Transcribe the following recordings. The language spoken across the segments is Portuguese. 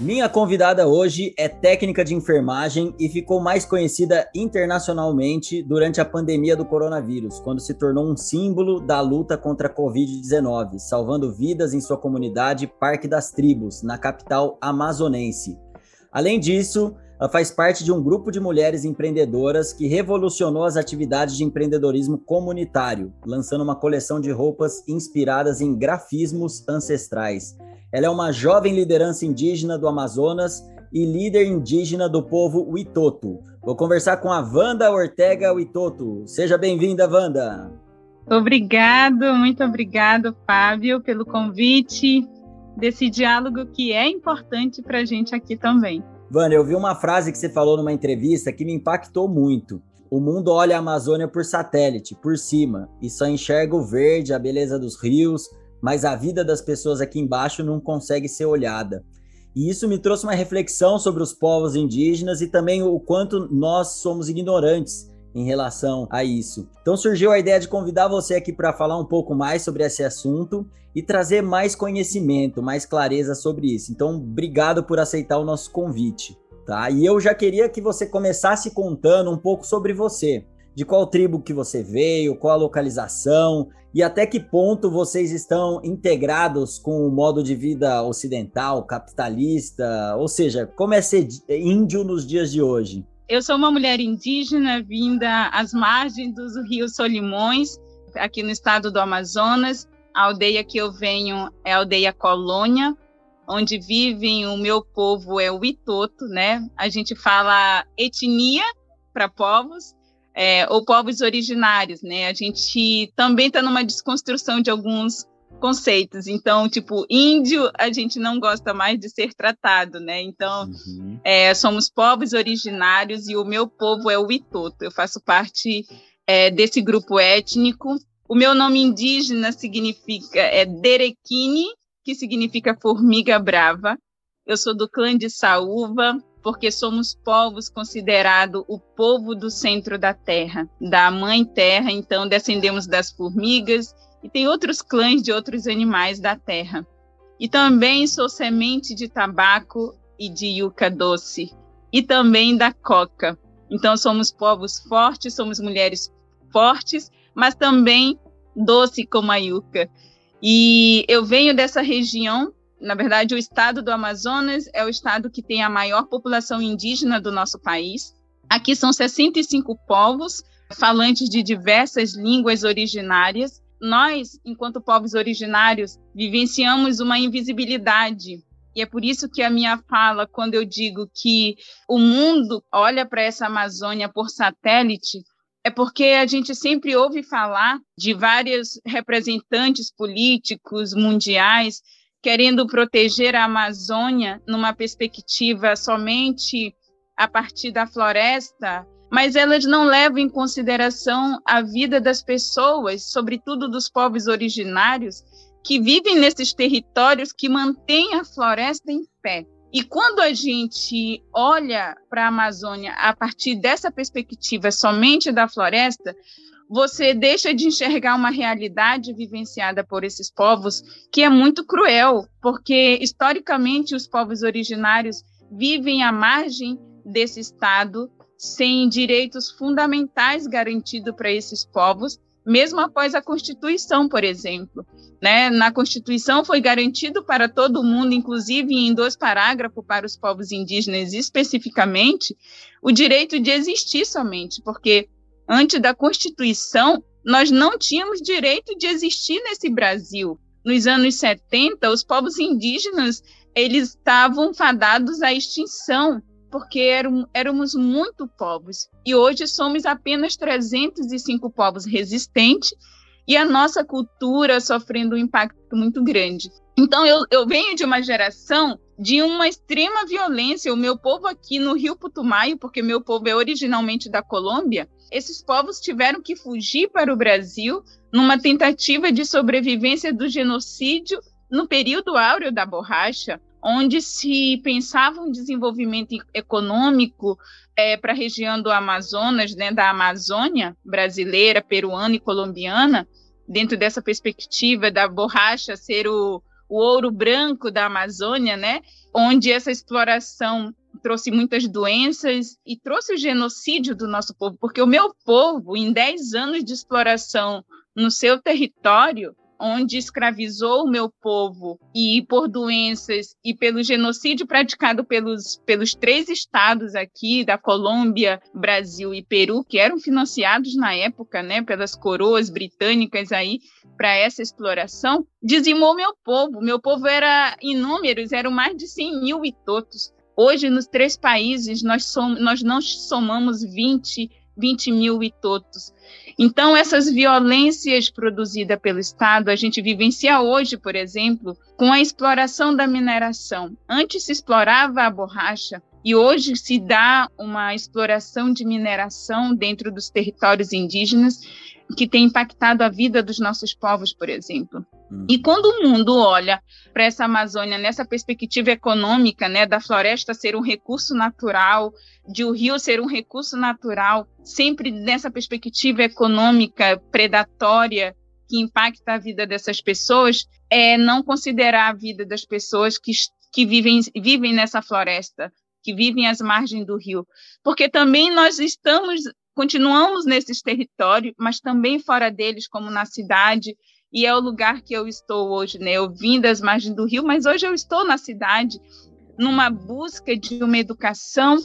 Minha convidada hoje é técnica de enfermagem e ficou mais conhecida internacionalmente durante a pandemia do coronavírus, quando se tornou um símbolo da luta contra a Covid-19, salvando vidas em sua comunidade Parque das Tribos, na capital amazonense. Além disso, ela faz parte de um grupo de mulheres empreendedoras que revolucionou as atividades de empreendedorismo comunitário, lançando uma coleção de roupas inspiradas em grafismos ancestrais. Ela é uma jovem liderança indígena do Amazonas e líder indígena do povo Witoto. Vou conversar com a Wanda Ortega Witoto. Seja bem-vinda, Wanda. Obrigado, muito obrigado, Fábio, pelo convite desse diálogo que é importante para a gente aqui também. Wanda, eu vi uma frase que você falou numa entrevista que me impactou muito. O mundo olha a Amazônia por satélite, por cima, e só enxerga o verde, a beleza dos rios, mas a vida das pessoas aqui embaixo não consegue ser olhada. E isso me trouxe uma reflexão sobre os povos indígenas e também o quanto nós somos ignorantes em relação a isso. Então surgiu a ideia de convidar você aqui para falar um pouco mais sobre esse assunto e trazer mais conhecimento, mais clareza sobre isso. Então, obrigado por aceitar o nosso convite, tá? E eu já queria que você começasse contando um pouco sobre você de qual tribo que você veio, qual a localização e até que ponto vocês estão integrados com o modo de vida ocidental, capitalista, ou seja, como é ser índio nos dias de hoje? Eu sou uma mulher indígena vinda às margens dos rios Solimões, aqui no estado do Amazonas. A aldeia que eu venho é a aldeia Colônia, onde vivem o meu povo é o Itoto, né? A gente fala etnia para povos é, ou povos originários, né? A gente também está numa desconstrução de alguns conceitos. Então, tipo, índio, a gente não gosta mais de ser tratado, né? Então, uhum. é, somos povos originários e o meu povo é o Itoto. Eu faço parte é, desse grupo étnico. O meu nome indígena significa é Derequini, que significa formiga brava. Eu sou do clã de Saúva, porque somos povos considerados o povo do centro da terra, da mãe terra, então descendemos das formigas e tem outros clãs de outros animais da terra. E também sou semente de tabaco e de yuca doce, e também da coca. Então somos povos fortes, somos mulheres fortes, mas também doce como a yuca. E eu venho dessa região na verdade, o estado do Amazonas é o estado que tem a maior população indígena do nosso país. Aqui são 65 povos falantes de diversas línguas originárias. Nós, enquanto povos originários, vivenciamos uma invisibilidade e é por isso que a minha fala, quando eu digo que o mundo olha para essa Amazônia por satélite, é porque a gente sempre ouve falar de vários representantes políticos mundiais querendo proteger a Amazônia numa perspectiva somente a partir da floresta, mas elas não levam em consideração a vida das pessoas, sobretudo dos povos originários, que vivem nesses territórios que mantêm a floresta em pé. E quando a gente olha para a Amazônia a partir dessa perspectiva somente da floresta, você deixa de enxergar uma realidade vivenciada por esses povos que é muito cruel, porque historicamente os povos originários vivem à margem desse Estado sem direitos fundamentais garantidos para esses povos, mesmo após a Constituição, por exemplo. Né? Na Constituição foi garantido para todo mundo, inclusive em dois parágrafos para os povos indígenas especificamente, o direito de existir somente, porque antes da Constituição, nós não tínhamos direito de existir nesse Brasil. Nos anos 70, os povos indígenas eles estavam fadados à extinção, porque eram, éramos muito povos. E hoje somos apenas 305 povos resistentes e a nossa cultura sofrendo um impacto muito grande. Então, eu, eu venho de uma geração de uma extrema violência. O meu povo aqui no Rio Putumayo, porque meu povo é originalmente da Colômbia, esses povos tiveram que fugir para o Brasil numa tentativa de sobrevivência do genocídio no período áureo da borracha, onde se pensava um desenvolvimento econômico é, para a região do Amazonas, né, da Amazônia brasileira, peruana e colombiana, dentro dessa perspectiva da borracha ser o, o ouro branco da Amazônia, né, onde essa exploração trouxe muitas doenças e trouxe o genocídio do nosso povo, porque o meu povo, em 10 anos de exploração no seu território, onde escravizou o meu povo e por doenças e pelo genocídio praticado pelos, pelos três estados aqui da Colômbia, Brasil e Peru, que eram financiados na época, né, pelas coroas britânicas aí para essa exploração, dizimou meu povo. Meu povo era inúmeros, eram mais de 100 mil itotos. Hoje, nos três países, nós, somos, nós não somamos 20 20 mil itotos. Então, essas violências produzidas pelo Estado, a gente vivencia hoje, por exemplo, com a exploração da mineração. Antes se explorava a borracha e hoje se dá uma exploração de mineração dentro dos territórios indígenas que tem impactado a vida dos nossos povos, por exemplo. Hum. E quando o mundo olha para essa Amazônia nessa perspectiva econômica, né, da floresta ser um recurso natural, de o rio ser um recurso natural, sempre nessa perspectiva econômica predatória que impacta a vida dessas pessoas, é não considerar a vida das pessoas que, que vivem, vivem nessa floresta, que vivem às margens do rio, porque também nós estamos continuamos nesses territórios, mas também fora deles, como na cidade, e é o lugar que eu estou hoje, né? Eu vim das margens do rio, mas hoje eu estou na cidade, numa busca de uma educação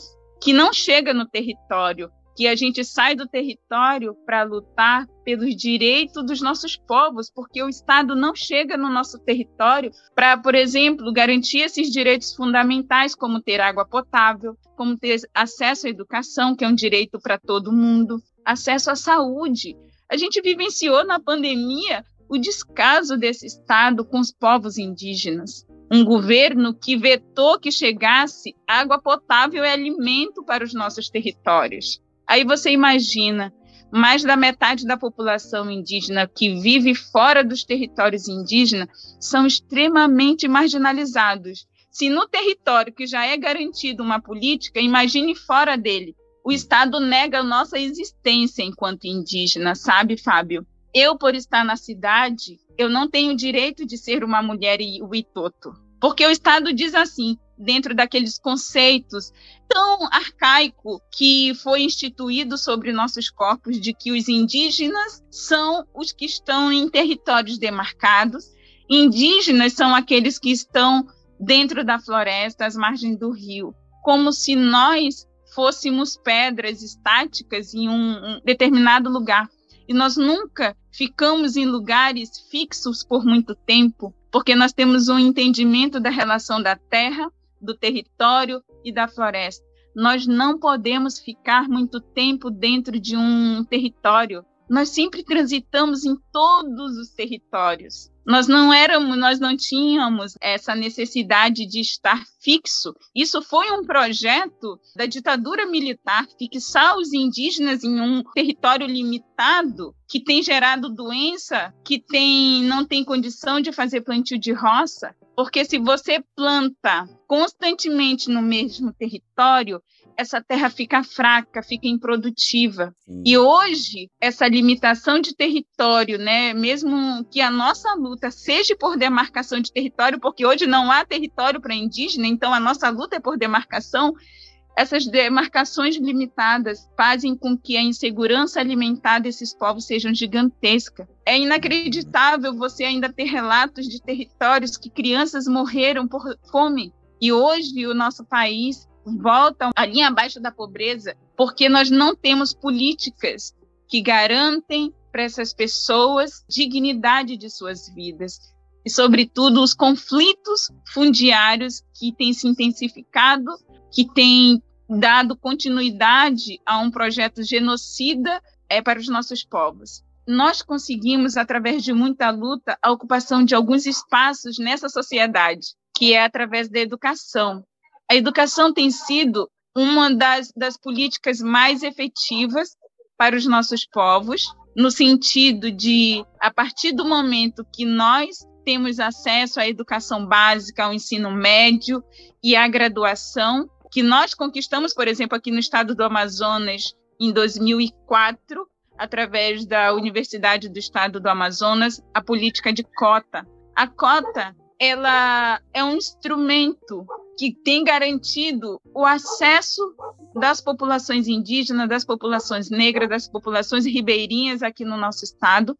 que não chega no território, que a gente sai do território para lutar pelos direitos dos nossos povos, porque o Estado não chega no nosso território para, por exemplo, garantir esses direitos fundamentais, como ter água potável, como ter acesso à educação, que é um direito para todo mundo, acesso à saúde. A gente vivenciou na pandemia o descaso desse Estado com os povos indígenas um governo que vetou que chegasse água potável e alimento para os nossos territórios. Aí você imagina, mais da metade da população indígena que vive fora dos territórios indígenas são extremamente marginalizados. Se no território que já é garantido uma política, imagine fora dele. O Estado nega a nossa existência enquanto indígena, sabe, Fábio? Eu, por estar na cidade, eu não tenho direito de ser uma mulher e o itoto. Porque o Estado diz assim, dentro daqueles conceitos tão arcaico que foi instituído sobre nossos corpos de que os indígenas são os que estão em territórios demarcados, indígenas são aqueles que estão dentro da floresta, às margens do rio, como se nós fôssemos pedras estáticas em um, um determinado lugar. E nós nunca ficamos em lugares fixos por muito tempo, porque nós temos um entendimento da relação da terra, do território e da floresta. Nós não podemos ficar muito tempo dentro de um território. Nós sempre transitamos em todos os territórios. Nós não éramos, nós não tínhamos essa necessidade de estar fixo. Isso foi um projeto da ditadura militar fixar os indígenas em um território limitado que tem gerado doença, que tem não tem condição de fazer plantio de roça, porque se você planta constantemente no mesmo território, essa terra fica fraca, fica improdutiva. Sim. E hoje, essa limitação de território, né, mesmo que a nossa luta seja por demarcação de território, porque hoje não há território para indígena, então a nossa luta é por demarcação, essas demarcações limitadas fazem com que a insegurança alimentar desses povos seja gigantesca. É inacreditável você ainda ter relatos de territórios que crianças morreram por fome. E hoje o nosso país voltam à linha abaixo da pobreza, porque nós não temos políticas que garantem para essas pessoas dignidade de suas vidas. E, sobretudo, os conflitos fundiários que têm se intensificado, que têm dado continuidade a um projeto genocida é, para os nossos povos. Nós conseguimos, através de muita luta, a ocupação de alguns espaços nessa sociedade que é através da educação. A educação tem sido uma das, das políticas mais efetivas para os nossos povos, no sentido de, a partir do momento que nós temos acesso à educação básica, ao ensino médio e à graduação, que nós conquistamos, por exemplo, aqui no estado do Amazonas, em 2004, através da Universidade do Estado do Amazonas, a política de cota. A cota ela é um instrumento que tem garantido o acesso das populações indígenas, das populações negras, das populações ribeirinhas aqui no nosso estado,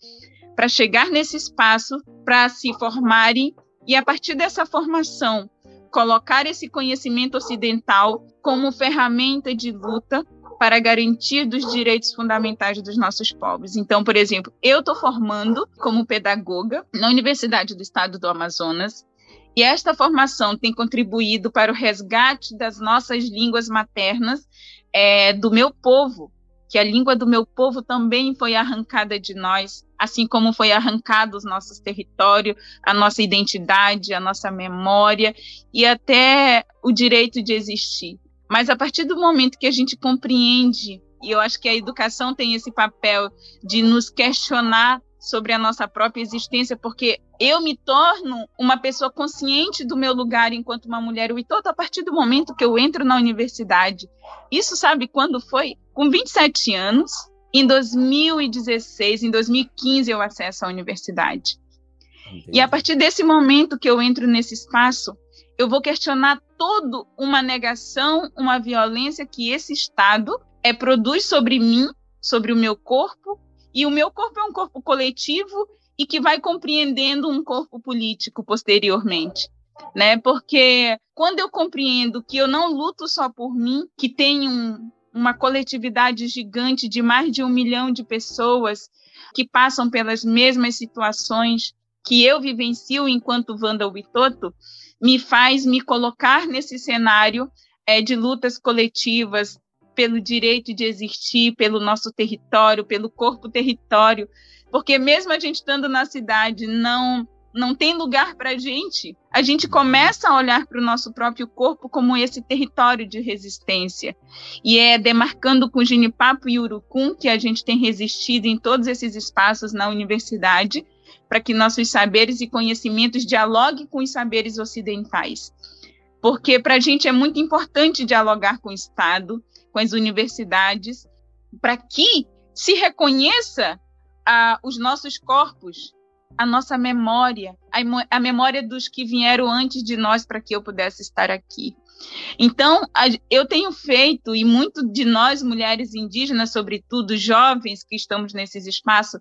para chegar nesse espaço, para se formarem e, a partir dessa formação, colocar esse conhecimento ocidental como ferramenta de luta para garantir dos direitos fundamentais dos nossos povos. Então, por exemplo, eu estou formando como pedagoga na Universidade do Estado do Amazonas, e esta formação tem contribuído para o resgate das nossas línguas maternas é, do meu povo, que a língua do meu povo também foi arrancada de nós, assim como foi arrancado os nossos territórios, a nossa identidade, a nossa memória e até o direito de existir. Mas a partir do momento que a gente compreende, e eu acho que a educação tem esse papel de nos questionar sobre a nossa própria existência, porque eu me torno uma pessoa consciente do meu lugar enquanto uma mulher todo a partir do momento que eu entro na universidade. Isso sabe quando foi? Com 27 anos, em 2016, em 2015 eu acesso à universidade. Entendi. E a partir desse momento que eu entro nesse espaço, eu vou questionar toda uma negação, uma violência que esse Estado é, produz sobre mim, sobre o meu corpo, e o meu corpo é um corpo coletivo e que vai compreendendo um corpo político posteriormente. Né? Porque quando eu compreendo que eu não luto só por mim, que tem um, uma coletividade gigante de mais de um milhão de pessoas que passam pelas mesmas situações que eu vivencio enquanto Wanda Witoto, me faz me colocar nesse cenário é, de lutas coletivas, pelo direito de existir, pelo nosso território, pelo corpo território, porque mesmo a gente estando na cidade, não não tem lugar para a gente. A gente começa a olhar para o nosso próprio corpo como esse território de resistência. E é demarcando com Ginipapo e Urucum que a gente tem resistido em todos esses espaços na universidade, para que nossos saberes e conhecimentos dialoguem com os saberes ocidentais. Porque para a gente é muito importante dialogar com o Estado, com as universidades, para que se reconheça ah, os nossos corpos, a nossa memória, a, a memória dos que vieram antes de nós para que eu pudesse estar aqui. Então, eu tenho feito, e muito de nós, mulheres indígenas, sobretudo jovens que estamos nesses espaços,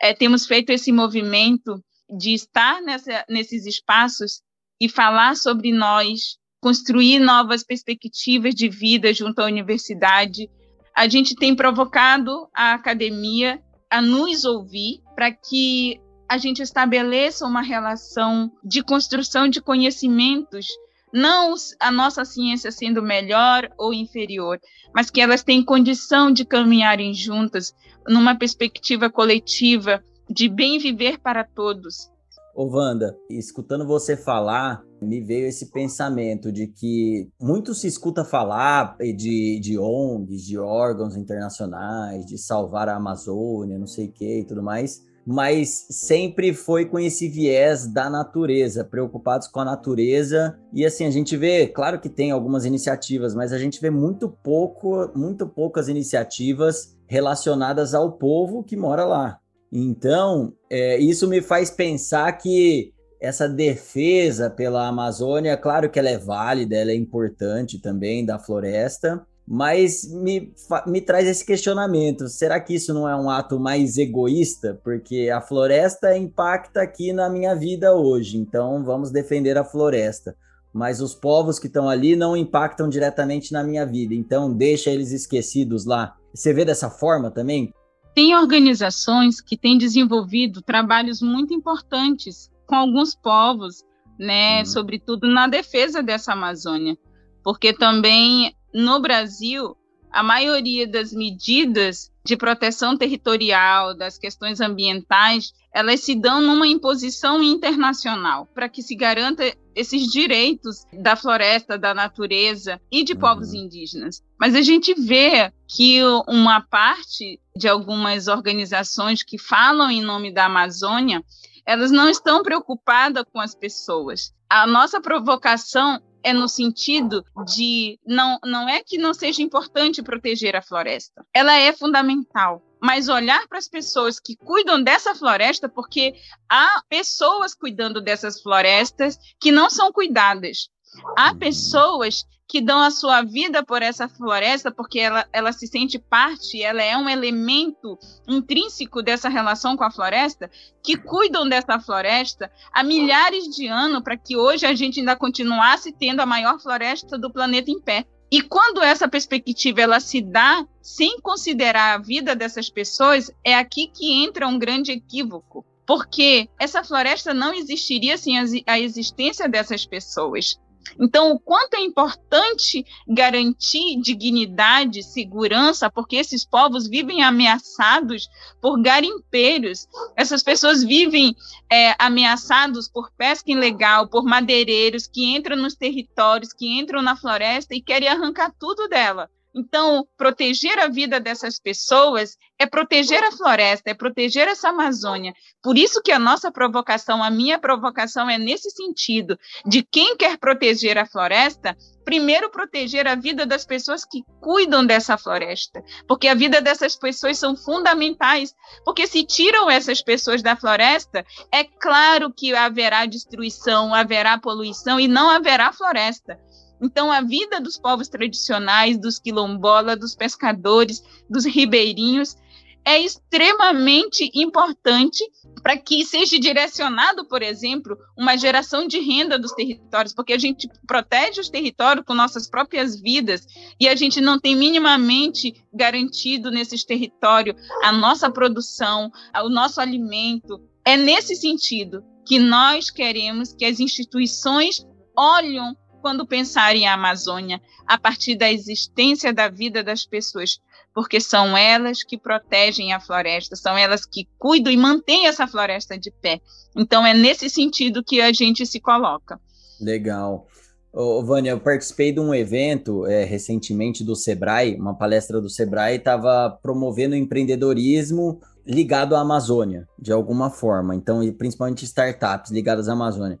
é, temos feito esse movimento de estar nessa, nesses espaços e falar sobre nós, construir novas perspectivas de vida junto à universidade. A gente tem provocado a academia a nos ouvir para que a gente estabeleça uma relação de construção de conhecimentos, não a nossa ciência sendo melhor ou inferior, mas que elas têm condição de caminharem juntas numa perspectiva coletiva de bem viver para todos. Ô Wanda, escutando você falar, me veio esse pensamento de que muito se escuta falar de, de ONGs, de órgãos internacionais, de salvar a Amazônia, não sei o que e tudo mais, mas sempre foi com esse viés da natureza, preocupados com a natureza. E assim, a gente vê, claro que tem algumas iniciativas, mas a gente vê muito pouco, muito poucas iniciativas relacionadas ao povo que mora lá. Então, é, isso me faz pensar que essa defesa pela Amazônia, claro que ela é válida, ela é importante também da floresta, mas me, me traz esse questionamento: será que isso não é um ato mais egoísta? Porque a floresta impacta aqui na minha vida hoje, então vamos defender a floresta. Mas os povos que estão ali não impactam diretamente na minha vida, então deixa eles esquecidos lá. Você vê dessa forma também? Tem organizações que têm desenvolvido trabalhos muito importantes com alguns povos, né, uhum. sobretudo na defesa dessa Amazônia, porque também no Brasil a maioria das medidas de proteção territorial, das questões ambientais, elas se dão numa imposição internacional para que se garanta esses direitos da floresta, da natureza e de uhum. povos indígenas. Mas a gente vê que uma parte de algumas organizações que falam em nome da Amazônia, elas não estão preocupadas com as pessoas. A nossa provocação é no sentido de não, não é que não seja importante proteger a floresta, ela é fundamental. Mas olhar para as pessoas que cuidam dessa floresta, porque há pessoas cuidando dessas florestas que não são cuidadas. Há pessoas que dão a sua vida por essa floresta, porque ela, ela se sente parte, ela é um elemento intrínseco dessa relação com a floresta, que cuidam dessa floresta há milhares de anos para que hoje a gente ainda continuasse tendo a maior floresta do planeta em pé. E quando essa perspectiva ela se dá sem considerar a vida dessas pessoas, é aqui que entra um grande equívoco, porque essa floresta não existiria sem a existência dessas pessoas. Então, o quanto é importante garantir dignidade, segurança, porque esses povos vivem ameaçados por garimpeiros, essas pessoas vivem é, ameaçados por pesca ilegal, por madeireiros que entram nos territórios, que entram na floresta e querem arrancar tudo dela. Então, proteger a vida dessas pessoas é proteger a floresta, é proteger essa Amazônia. Por isso que a nossa provocação, a minha provocação é nesse sentido, de quem quer proteger a floresta, primeiro proteger a vida das pessoas que cuidam dessa floresta, porque a vida dessas pessoas são fundamentais, porque se tiram essas pessoas da floresta, é claro que haverá destruição, haverá poluição e não haverá floresta. Então, a vida dos povos tradicionais, dos quilombolas, dos pescadores, dos ribeirinhos, é extremamente importante para que seja direcionado, por exemplo, uma geração de renda dos territórios, porque a gente protege os territórios com nossas próprias vidas e a gente não tem minimamente garantido nesses territórios a nossa produção, o nosso alimento. É nesse sentido que nós queremos que as instituições olhem quando pensar em Amazônia a partir da existência da vida das pessoas, porque são elas que protegem a floresta, são elas que cuidam e mantêm essa floresta de pé. Então é nesse sentido que a gente se coloca. Legal. Ô, Vânia, eu participei de um evento é, recentemente do Sebrae, uma palestra do Sebrae, estava promovendo empreendedorismo ligado à Amazônia, de alguma forma. Então, principalmente startups ligadas à Amazônia.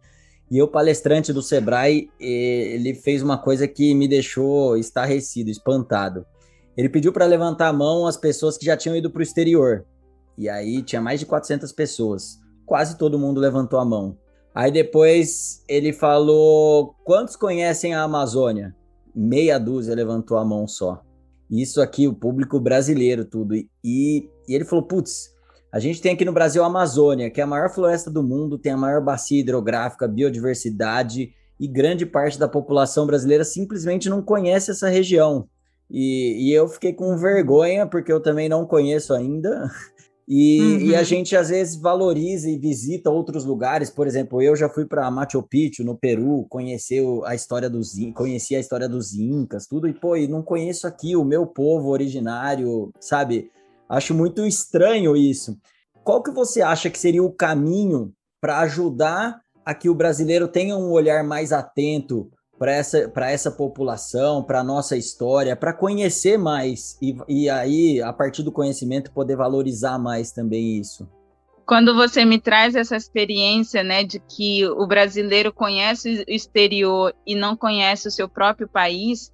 E o palestrante do Sebrae, ele fez uma coisa que me deixou estarrecido, espantado. Ele pediu para levantar a mão as pessoas que já tinham ido para o exterior. E aí tinha mais de 400 pessoas. Quase todo mundo levantou a mão. Aí depois ele falou: quantos conhecem a Amazônia? Meia dúzia levantou a mão só. Isso aqui, o público brasileiro, tudo. E, e ele falou: putz, a gente tem aqui no Brasil a Amazônia, que é a maior floresta do mundo, tem a maior bacia hidrográfica, biodiversidade, e grande parte da população brasileira simplesmente não conhece essa região. E, e eu fiquei com vergonha, porque eu também não conheço ainda. E, uhum. e, a gente às vezes valoriza e visita outros lugares. Por exemplo, eu já fui para Machu Picchu, no Peru, conhecer a história dos conheci a história dos incas, tudo e pô, e não conheço aqui o meu povo originário, sabe? Acho muito estranho isso. Qual que você acha que seria o caminho para ajudar a que o brasileiro tenha um olhar mais atento para essa, essa população, para a nossa história, para conhecer mais e, e aí, a partir do conhecimento, poder valorizar mais também isso? Quando você me traz essa experiência, né, de que o brasileiro conhece o exterior e não conhece o seu próprio país,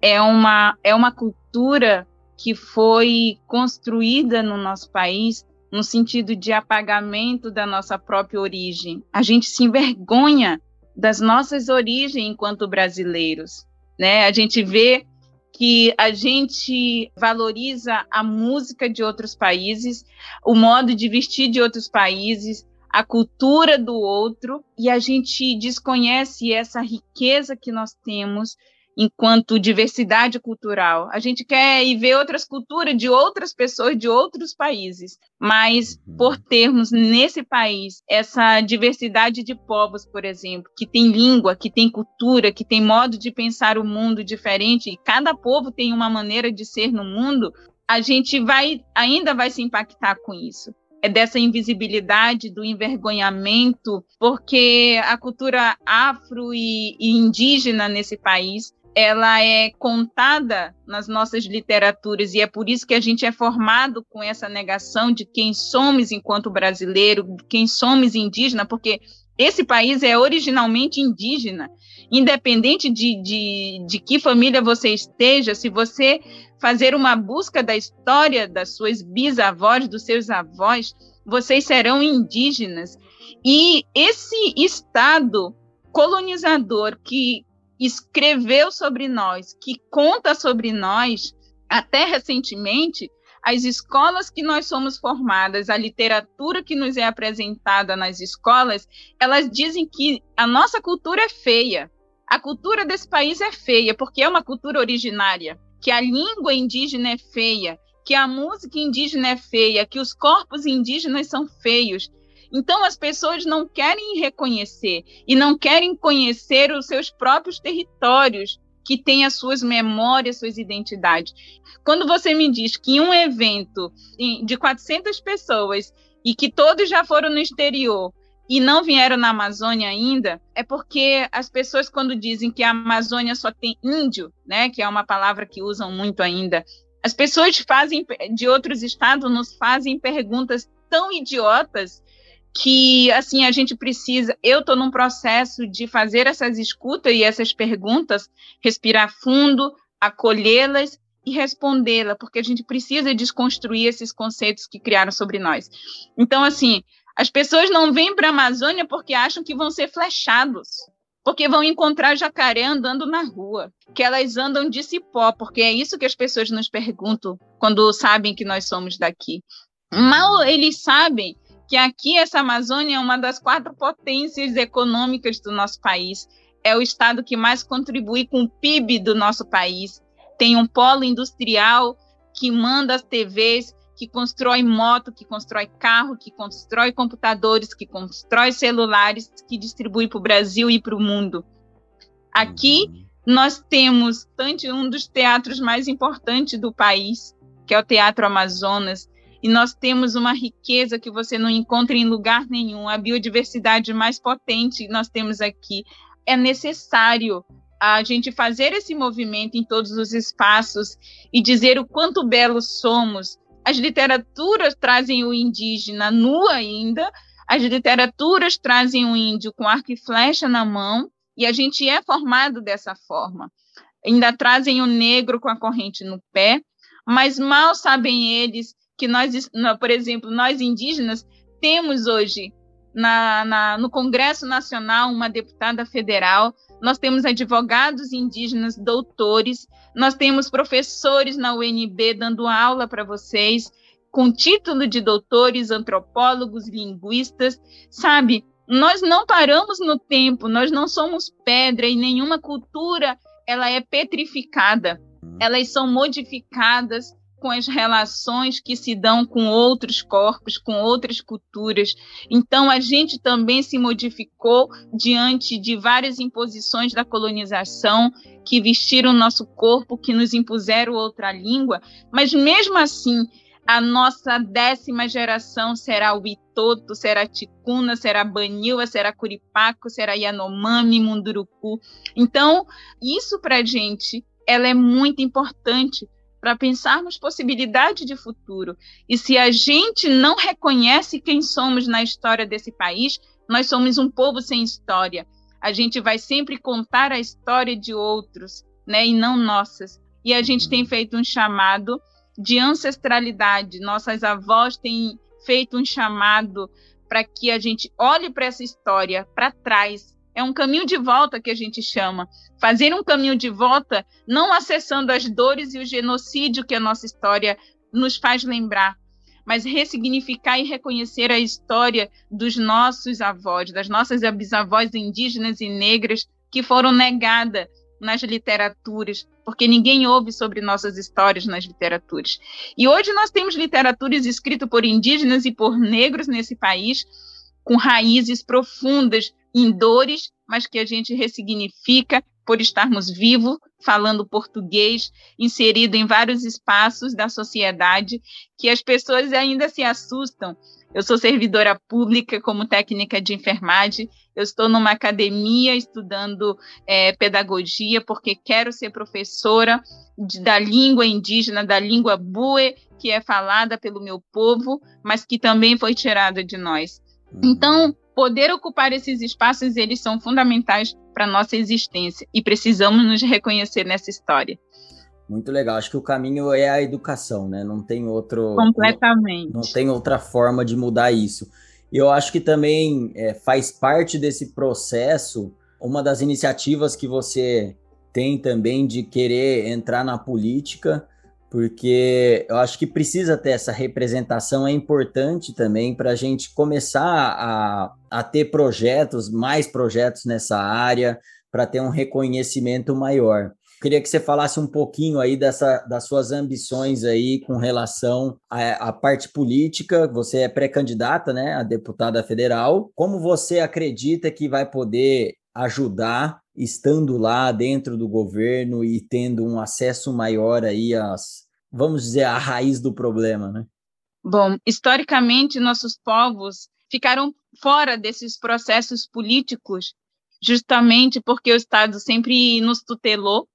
é uma, é uma cultura que foi construída no nosso país no sentido de apagamento da nossa própria origem. A gente se envergonha das nossas origens enquanto brasileiros, né? A gente vê que a gente valoriza a música de outros países, o modo de vestir de outros países, a cultura do outro, e a gente desconhece essa riqueza que nós temos enquanto diversidade cultural. A gente quer ir ver outras culturas de outras pessoas de outros países, mas uhum. por termos nesse país essa diversidade de povos, por exemplo, que tem língua, que tem cultura, que tem modo de pensar o mundo diferente, e cada povo tem uma maneira de ser no mundo, a gente vai ainda vai se impactar com isso é dessa invisibilidade, do envergonhamento, porque a cultura afro e, e indígena nesse país ela é contada nas nossas literaturas e é por isso que a gente é formado com essa negação de quem somos enquanto brasileiro, quem somos indígena, porque esse país é originalmente indígena, independente de, de, de que família você esteja, se você fazer uma busca da história das suas bisavós, dos seus avós, vocês serão indígenas. E esse Estado colonizador que escreveu sobre nós, que conta sobre nós, até recentemente, as escolas que nós somos formadas, a literatura que nos é apresentada nas escolas, elas dizem que a nossa cultura é feia. A cultura desse país é feia, porque é uma cultura originária que a língua indígena é feia, que a música indígena é feia, que os corpos indígenas são feios. Então as pessoas não querem reconhecer e não querem conhecer os seus próprios territórios, que têm as suas memórias, suas identidades. Quando você me diz que um evento de 400 pessoas e que todos já foram no exterior e não vieram na Amazônia ainda, é porque as pessoas, quando dizem que a Amazônia só tem índio, né, que é uma palavra que usam muito ainda, as pessoas fazem de outros estados nos fazem perguntas tão idiotas que assim a gente precisa. Eu estou num processo de fazer essas escutas e essas perguntas, respirar fundo, acolhê-las e respondê-las, porque a gente precisa desconstruir esses conceitos que criaram sobre nós. Então, assim, as pessoas não vêm para a Amazônia porque acham que vão ser flechados, porque vão encontrar jacaré andando na rua, que elas andam de cipó, porque é isso que as pessoas nos perguntam quando sabem que nós somos daqui. Mal eles sabem que aqui essa Amazônia é uma das quatro potências econômicas do nosso país, é o estado que mais contribui com o PIB do nosso país, tem um polo industrial que manda as TVs, que constrói moto, que constrói carro, que constrói computadores, que constrói celulares, que distribui para o Brasil e para o mundo. Aqui uhum. nós temos tanto um dos teatros mais importantes do país, que é o Teatro Amazonas, e nós temos uma riqueza que você não encontra em lugar nenhum, a biodiversidade mais potente nós temos aqui. É necessário a gente fazer esse movimento em todos os espaços e dizer o quanto belos somos, as literaturas trazem o indígena nu ainda, as literaturas trazem o índio com arco e flecha na mão, e a gente é formado dessa forma. Ainda trazem o negro com a corrente no pé, mas mal sabem eles que nós, por exemplo, nós indígenas, temos hoje na, na, no Congresso Nacional uma deputada federal, nós temos advogados indígenas, doutores, nós temos professores na UNB dando aula para vocês, com título de doutores, antropólogos, linguistas, sabe? Nós não paramos no tempo, nós não somos pedra e nenhuma cultura ela é petrificada. Elas são modificadas com as relações que se dão com outros corpos, com outras culturas. Então, a gente também se modificou diante de várias imposições da colonização que vestiram nosso corpo, que nos impuseram outra língua, mas mesmo assim, a nossa décima geração será o Itoto, será Ticuna, será Banilha, será Curipaco, será Yanomami, Munduruku. Então, isso para a gente ela é muito importante, para pensarmos possibilidade de futuro. E se a gente não reconhece quem somos na história desse país, nós somos um povo sem história. A gente vai sempre contar a história de outros, né, e não nossas. E a gente tem feito um chamado de ancestralidade. Nossas avós têm feito um chamado para que a gente olhe para essa história para trás é um caminho de volta que a gente chama. Fazer um caminho de volta, não acessando as dores e o genocídio que a nossa história nos faz lembrar, mas ressignificar e reconhecer a história dos nossos avós, das nossas bisavós indígenas e negras que foram negadas nas literaturas, porque ninguém ouve sobre nossas histórias nas literaturas. E hoje nós temos literaturas escritas por indígenas e por negros nesse país, com raízes profundas em dores, mas que a gente ressignifica por estarmos vivos, falando português, inserido em vários espaços da sociedade, que as pessoas ainda se assustam. Eu sou servidora pública como técnica de enfermagem, eu estou numa academia estudando é, pedagogia, porque quero ser professora de, da língua indígena, da língua bue, que é falada pelo meu povo, mas que também foi tirada de nós. Então, poder ocupar esses espaços, eles são fundamentais para nossa existência e precisamos nos reconhecer nessa história. Muito legal. Acho que o caminho é a educação, né? Não tem outro. Completamente. Não, não tem outra forma de mudar isso. E eu acho que também é, faz parte desse processo uma das iniciativas que você tem também de querer entrar na política porque eu acho que precisa ter essa representação, é importante também para a gente começar a, a ter projetos, mais projetos nessa área, para ter um reconhecimento maior. Queria que você falasse um pouquinho aí dessa, das suas ambições aí com relação à, à parte política. Você é pré-candidata, né, a deputada federal. Como você acredita que vai poder ajudar estando lá dentro do governo e tendo um acesso maior aí às, vamos dizer, a raiz do problema, né? Bom, historicamente, nossos povos ficaram fora desses processos políticos, justamente porque o Estado sempre nos tutelou,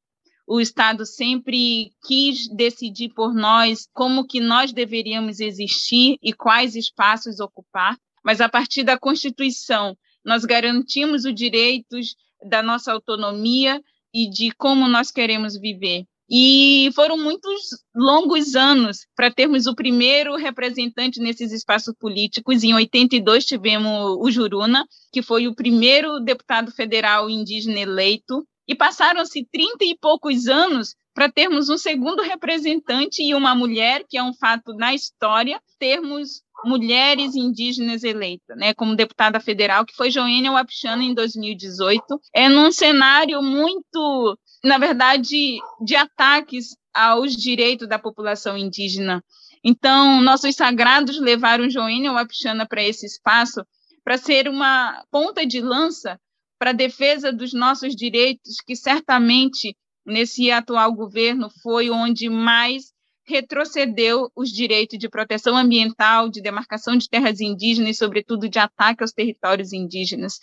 o Estado sempre quis decidir por nós como que nós deveríamos existir e quais espaços ocupar, mas a partir da Constituição nós garantimos os direitos da nossa autonomia e de como nós queremos viver. E foram muitos longos anos para termos o primeiro representante nesses espaços políticos. Em 82 tivemos o Juruna, que foi o primeiro deputado federal indígena eleito, e passaram-se 30 e poucos anos para termos um segundo representante e uma mulher, que é um fato na história, termos mulheres indígenas eleitas, né, como deputada federal, que foi Joênia Wapichana em 2018, é num cenário muito na verdade, de ataques aos direitos da população indígena. Então, nossos sagrados levaram Joênia Wapichana para esse espaço para ser uma ponta de lança para a defesa dos nossos direitos, que certamente nesse atual governo foi onde mais retrocedeu os direitos de proteção ambiental, de demarcação de terras indígenas e, sobretudo, de ataque aos territórios indígenas.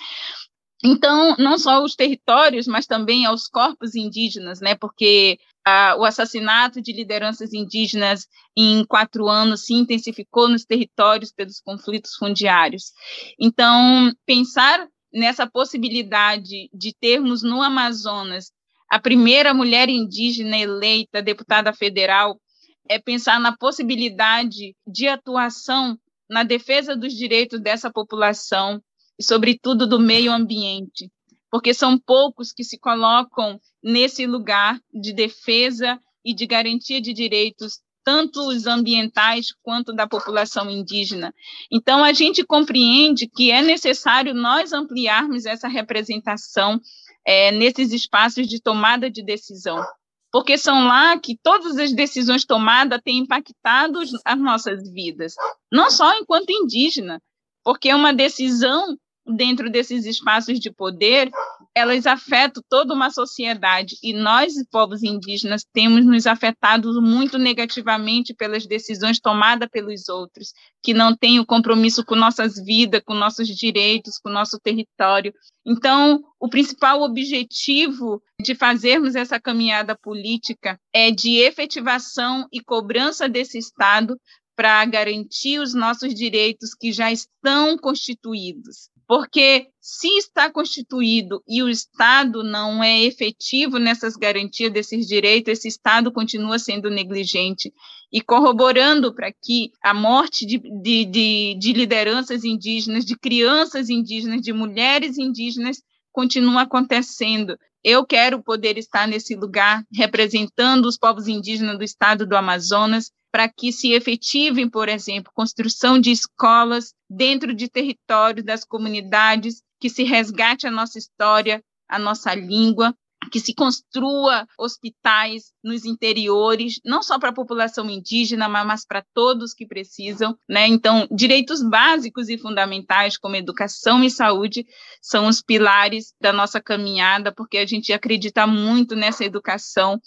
Então, não só os territórios, mas também aos corpos indígenas, né? Porque ah, o assassinato de lideranças indígenas em quatro anos se intensificou nos territórios pelos conflitos fundiários. Então, pensar nessa possibilidade de termos no Amazonas a primeira mulher indígena eleita deputada federal é pensar na possibilidade de atuação na defesa dos direitos dessa população e, sobretudo, do meio ambiente, porque são poucos que se colocam nesse lugar de defesa e de garantia de direitos, tanto os ambientais quanto da população indígena. Então, a gente compreende que é necessário nós ampliarmos essa representação é, nesses espaços de tomada de decisão, porque são lá que todas as decisões tomadas têm impactado as nossas vidas, não só enquanto indígena, porque uma decisão dentro desses espaços de poder, elas afetam toda uma sociedade e nós, povos indígenas, temos nos afetado muito negativamente pelas decisões tomadas pelos outros, que não têm o compromisso com nossas vidas, com nossos direitos, com nosso território. Então, o principal objetivo de fazermos essa caminhada política é de efetivação e cobrança desse Estado para garantir os nossos direitos que já estão constituídos. Porque se está constituído e o Estado não é efetivo nessas garantias desses direitos, esse Estado continua sendo negligente e corroborando para que a morte de, de, de, de lideranças indígenas, de crianças indígenas, de mulheres indígenas, continua acontecendo. Eu quero poder estar nesse lugar representando os povos indígenas do estado do Amazonas, para que se efetivem, por exemplo, construção de escolas dentro de territórios das comunidades, que se resgate a nossa história, a nossa língua, que se construa hospitais nos interiores, não só para a população indígena, mas para todos que precisam, né? Então, direitos básicos e fundamentais como educação e saúde são os pilares da nossa caminhada, porque a gente acredita muito nessa educação,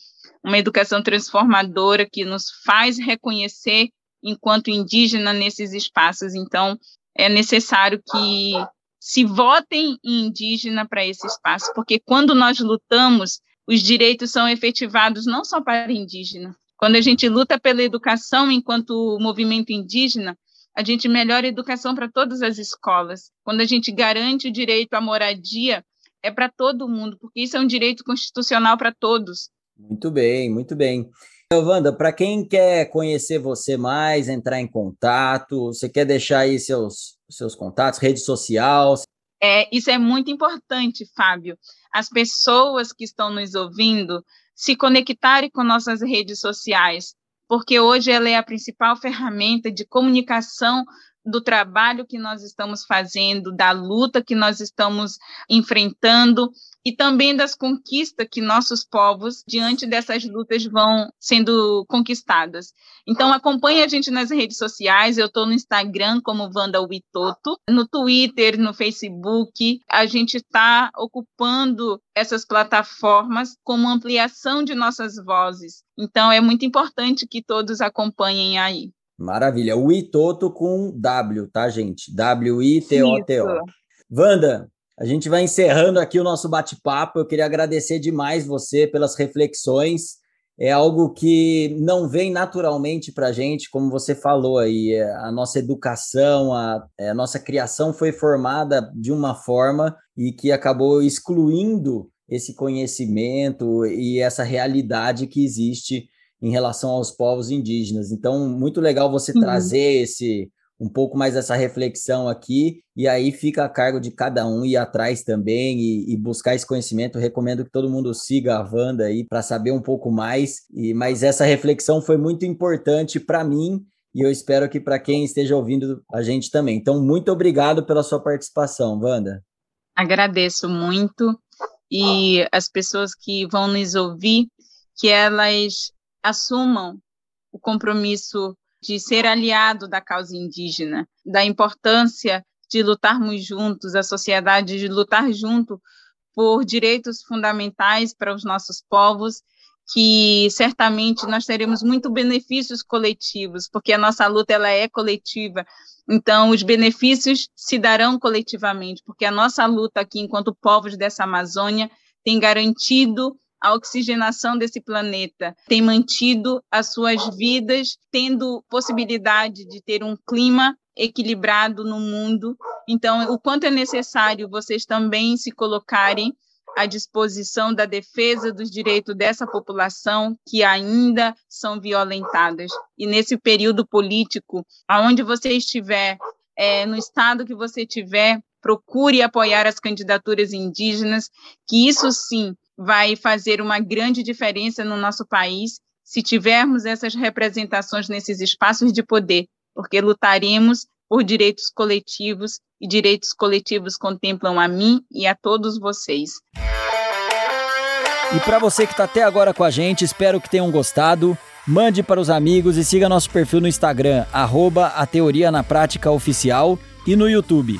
uma educação transformadora que nos faz reconhecer enquanto indígena nesses espaços. Então, é necessário que se votem em indígena para esse espaço, porque quando nós lutamos, os direitos são efetivados não só para indígena. Quando a gente luta pela educação enquanto movimento indígena, a gente melhora a educação para todas as escolas. Quando a gente garante o direito à moradia, é para todo mundo, porque isso é um direito constitucional para todos. Muito bem, muito bem. Wanda, para quem quer conhecer você mais, entrar em contato, você quer deixar aí seus, seus contatos, rede social? É, isso é muito importante, Fábio. As pessoas que estão nos ouvindo se conectarem com nossas redes sociais, porque hoje ela é a principal ferramenta de comunicação do trabalho que nós estamos fazendo, da luta que nós estamos enfrentando e também das conquistas que nossos povos, diante dessas lutas, vão sendo conquistadas. Então, acompanhe a gente nas redes sociais. Eu estou no Instagram como Wanda Witoto, no Twitter, no Facebook. A gente está ocupando essas plataformas como ampliação de nossas vozes. Então, é muito importante que todos acompanhem aí. Maravilha. O Itoto com W, tá, gente? W-I-T-O-T-O. Wanda, a gente vai encerrando aqui o nosso bate-papo. Eu queria agradecer demais você pelas reflexões. É algo que não vem naturalmente para a gente, como você falou aí. É, a nossa educação, a, é, a nossa criação foi formada de uma forma e que acabou excluindo esse conhecimento e essa realidade que existe em relação aos povos indígenas. Então, muito legal você uhum. trazer esse um pouco mais essa reflexão aqui, e aí fica a cargo de cada um ir atrás também e, e buscar esse conhecimento. Recomendo que todo mundo siga a Wanda aí para saber um pouco mais. E, mas essa reflexão foi muito importante para mim e eu espero que para quem esteja ouvindo a gente também. Então, muito obrigado pela sua participação, Wanda. Agradeço muito. E as pessoas que vão nos ouvir, que elas assumam o compromisso de ser aliado da causa indígena, da importância de lutarmos juntos, a sociedade de lutar junto por direitos fundamentais para os nossos povos, que certamente nós teremos muito benefícios coletivos, porque a nossa luta ela é coletiva. Então, os benefícios se darão coletivamente, porque a nossa luta aqui, enquanto povos dessa Amazônia, tem garantido a oxigenação desse planeta, tem mantido as suas vidas tendo possibilidade de ter um clima equilibrado no mundo. Então, o quanto é necessário vocês também se colocarem à disposição da defesa dos direitos dessa população que ainda são violentadas. E nesse período político, aonde você estiver, é, no estado que você estiver, procure apoiar as candidaturas indígenas, que isso sim vai fazer uma grande diferença no nosso país se tivermos essas representações nesses espaços de poder, porque lutaremos por direitos coletivos e direitos coletivos contemplam a mim e a todos vocês. E para você que está até agora com a gente, espero que tenham gostado. Mande para os amigos e siga nosso perfil no Instagram, arroba a Teoria na Prática Oficial e no YouTube.